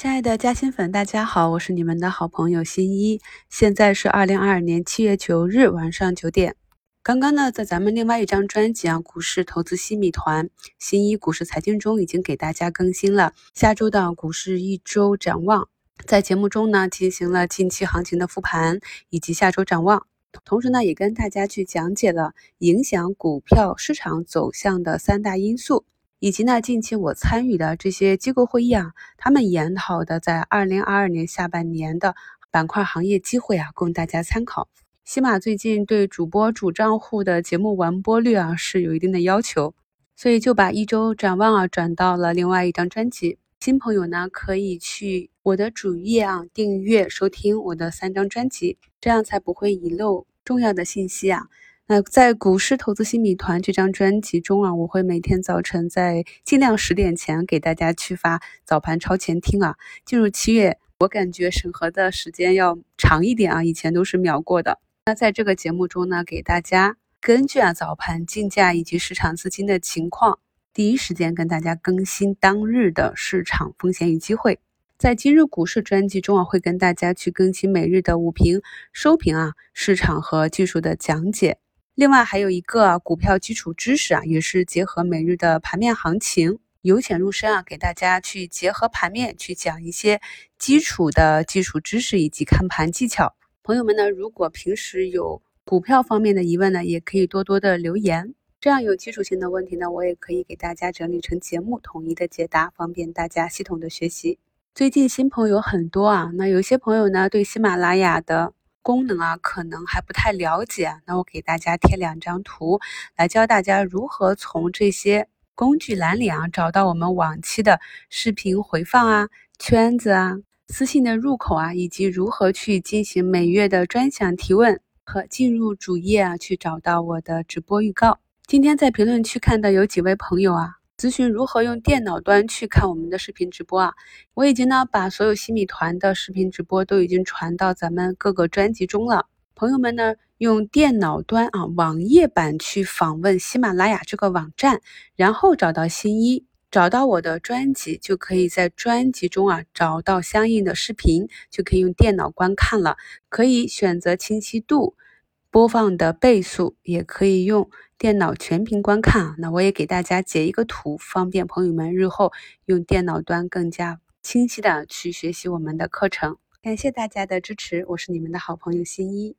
亲爱的嘉兴粉，大家好，我是你们的好朋友新一。现在是二零二二年七月九日晚上九点。刚刚呢，在咱们另外一张专辑啊《股市投资新米团》新一股市财经中已经给大家更新了下周的股市一周展望。在节目中呢，进行了近期行情的复盘以及下周展望，同时呢，也跟大家去讲解了影响股票市场走向的三大因素。以及呢，近期我参与的这些机构会议啊，他们研讨的在二零二二年下半年的板块行业机会啊，供大家参考。喜马最近对主播主账户的节目完播率啊是有一定的要求，所以就把一周展望啊转到了另外一张专辑。新朋友呢，可以去我的主页啊订阅收听我的三张专辑，这样才不会遗漏重要的信息啊。那在股市投资新米团这张专辑中啊，我会每天早晨在尽量十点前给大家去发早盘超前听啊。进入七月，我感觉审核的时间要长一点啊，以前都是秒过的。那在这个节目中呢，给大家根据啊早盘竞价以及市场资金的情况，第一时间跟大家更新当日的市场风险与机会。在今日股市专辑中啊，会跟大家去更新每日的午评、收评啊，市场和技术的讲解。另外还有一个股票基础知识啊，也是结合每日的盘面行情，由浅入深啊，给大家去结合盘面去讲一些基础的技术知识以及看盘技巧。朋友们呢，如果平时有股票方面的疑问呢，也可以多多的留言，这样有基础性的问题呢，我也可以给大家整理成节目统一的解答，方便大家系统的学习。最近新朋友很多啊，那有些朋友呢，对喜马拉雅的。功能啊，可能还不太了解，那我给大家贴两张图，来教大家如何从这些工具栏里啊找到我们往期的视频回放啊、圈子啊、私信的入口啊，以及如何去进行每月的专享提问和进入主页啊去找到我的直播预告。今天在评论区看到有几位朋友啊。咨询如何用电脑端去看我们的视频直播啊？我已经呢把所有新米团的视频直播都已经传到咱们各个专辑中了。朋友们呢用电脑端啊网页版去访问喜马拉雅这个网站，然后找到新一，找到我的专辑，就可以在专辑中啊找到相应的视频，就可以用电脑观看了。可以选择清晰度、播放的倍速，也可以用。电脑全屏观看啊，那我也给大家截一个图，方便朋友们日后用电脑端更加清晰的去学习我们的课程。感谢大家的支持，我是你们的好朋友新一。